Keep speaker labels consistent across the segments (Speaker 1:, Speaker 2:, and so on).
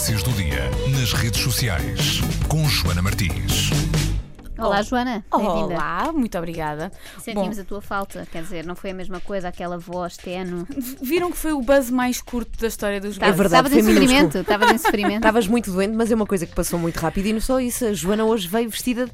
Speaker 1: Notícias do dia nas redes sociais com Joana Martins.
Speaker 2: Olá, Joana. Bem-vinda.
Speaker 3: Olá, muito obrigada.
Speaker 2: Sentimos a tua falta, quer dizer, não foi a mesma coisa, aquela voz tenue.
Speaker 3: Viram que foi o buzz mais curto da história dos
Speaker 2: Tá-
Speaker 3: buzzes?
Speaker 4: verdade,
Speaker 2: Estavas em
Speaker 4: minúsculo.
Speaker 2: sofrimento, estavas em sofrimento.
Speaker 4: Estavas muito doente, mas é uma coisa que passou muito rápido e não só isso. A Joana hoje veio vestida.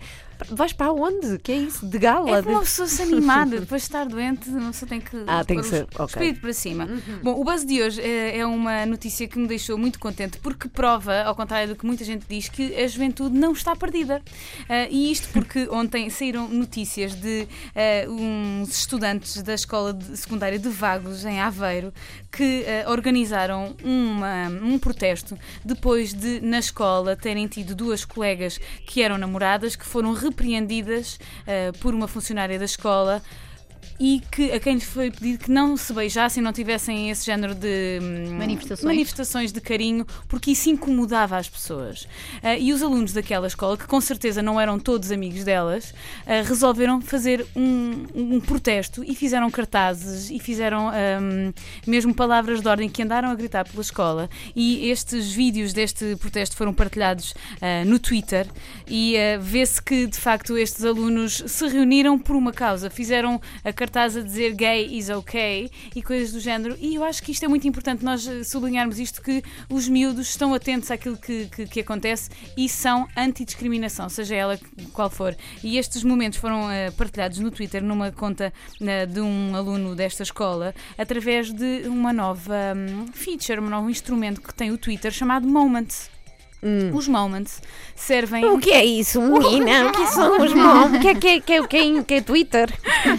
Speaker 4: Vais para onde? Que é isso? De gala?
Speaker 3: É que uma pessoa se animada, depois de estar doente, uma pessoa tem que.
Speaker 4: Ah, tem que
Speaker 3: o
Speaker 4: ser, ok.
Speaker 3: Espírito para cima. Bom, o buzz de hoje é, é uma notícia que me deixou muito contente porque prova, ao contrário do que muita gente diz, que a juventude não está perdida. Ah, e isto porque ontem saíram notícias de ah, uns estudantes da escola de- secundária de Vagos, em Aveiro, que ah, organizaram uma- um protesto depois de, na escola, terem tido duas colegas que eram namoradas que foram repreendidas ah, por uma funcionária da escola e que a quem lhes foi pedido que não se beijassem, não tivessem esse género de hum,
Speaker 2: Manifestações.
Speaker 3: manifestações de carinho, porque isso incomodava as pessoas. Ah, e os alunos daquela escola, que com certeza não eram todos amigos delas, ah, resolveram fazer um, um protesto e fizeram cartazes e fizeram hum, mesmo palavras de ordem que andaram a gritar pela escola. E estes vídeos deste protesto foram partilhados ah, no Twitter e vê-se que de facto estes alunos se reuniram por uma causa, fizeram a cartaz a dizer gay is ok e coisas do género. E eu acho que isto é muito importante nós eh, sublinharmos isto que os miúdos estão atentos àquilo que, que, que acontece e são antidiscriminação, seja ela qual for. E estes momentos foram eh, partilhados no Twitter numa conta eh, de um aluno desta escola através de uma nova hum, feature, um novo instrumento que tem o Twitter chamado Moments. Os Moments servem
Speaker 4: O que é isso, menina? O que são os mom? O que é, que é, que é, que é, que é Twitter?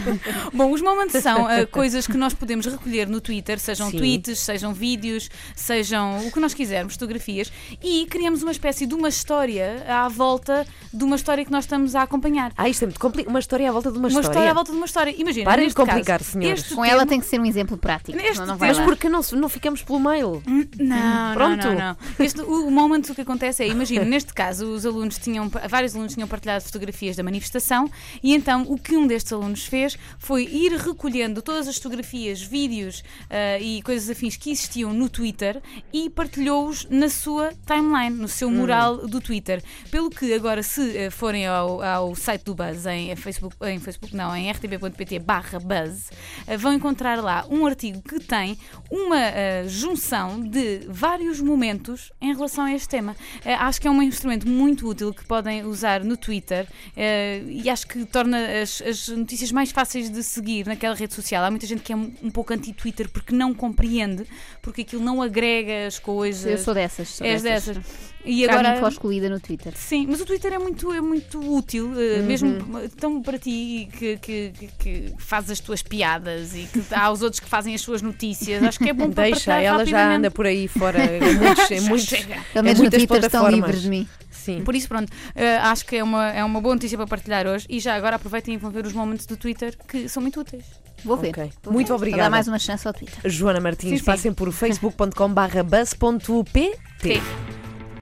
Speaker 3: Bom, os moments são ah, coisas que nós podemos recolher no Twitter, sejam
Speaker 4: Sim.
Speaker 3: tweets, sejam vídeos, sejam o que nós quisermos, fotografias, e criamos uma espécie de uma história à volta de uma história que nós estamos a acompanhar.
Speaker 4: Ah, isto é muito complicado. Uma história à volta de uma,
Speaker 3: Uma história à volta de uma história. Imagina,
Speaker 4: Parem de
Speaker 3: neste caso,
Speaker 4: complicar, senhores.
Speaker 2: Com ela
Speaker 3: tema-
Speaker 2: tem que ser um exemplo prático. Não vai
Speaker 4: Mas
Speaker 2: lá.
Speaker 4: porque não, não ficamos pelo mail?
Speaker 3: Não,
Speaker 4: Pronto.
Speaker 3: não, não, não. Este, o, o moment o que acontece é, imagina, neste caso, os alunos tinham, vários alunos tinham partilhado fotografias da manifestação e então o que um destes alunos fez foi ir recolhendo todas as fotografias, vídeos ah, e coisas afins que existiam no Twitter e partilhou-os na sua timeline, no seu mural do Twitter. Pelo que agora, se eh, forem ao, ao site do Buzz em Facebook, em Facebook não, em rtb.pt barra Buzz, eh, vão encontrar lá um artigo que tem uma eh, junção de vários momentos em relação a este tema. Eh, acho que é um instrumento muito útil que podem usar no Twitter eh, e acho que torna as, as notícias mais fáceis de seguir naquela rede social. Há muita gente que é um, um pouco anti-Twitter porque não compreende, porque aquilo não agrega as coisas.
Speaker 2: Eu sou dessas. Sou
Speaker 3: És
Speaker 2: dessas.
Speaker 3: dessas. E
Speaker 2: Já
Speaker 3: agora.
Speaker 2: foi excluída no Twitter.
Speaker 3: Sim, mas o Twitter é muito, é muito útil, eh, mesmo tão para ti que, que, que- que fazes as tuas piadas e que há os outros que fazem as suas notícias. Acho que é bom para
Speaker 4: Deixa, ela já anda por aí fora muitos,
Speaker 3: Já
Speaker 4: muitos, muitas
Speaker 2: Twitter estão livres de mim.
Speaker 4: Sim.
Speaker 3: Por isso, pronto, eh, acho que é uma, é uma boa notícia para partilhar hoje. E já agora aproveitem e vão ver os momentos do Twitter que são muito úteis.
Speaker 2: Vou ver.
Speaker 4: Ok.
Speaker 2: Vou
Speaker 4: Muito
Speaker 2: ver. Vou
Speaker 4: obrigada.
Speaker 2: dar mais uma chance ao Twitter.
Speaker 4: Joana Martins,
Speaker 3: Sim, sim.
Speaker 4: passem por facebook.com barra buzz.pt.
Speaker 3: Sim.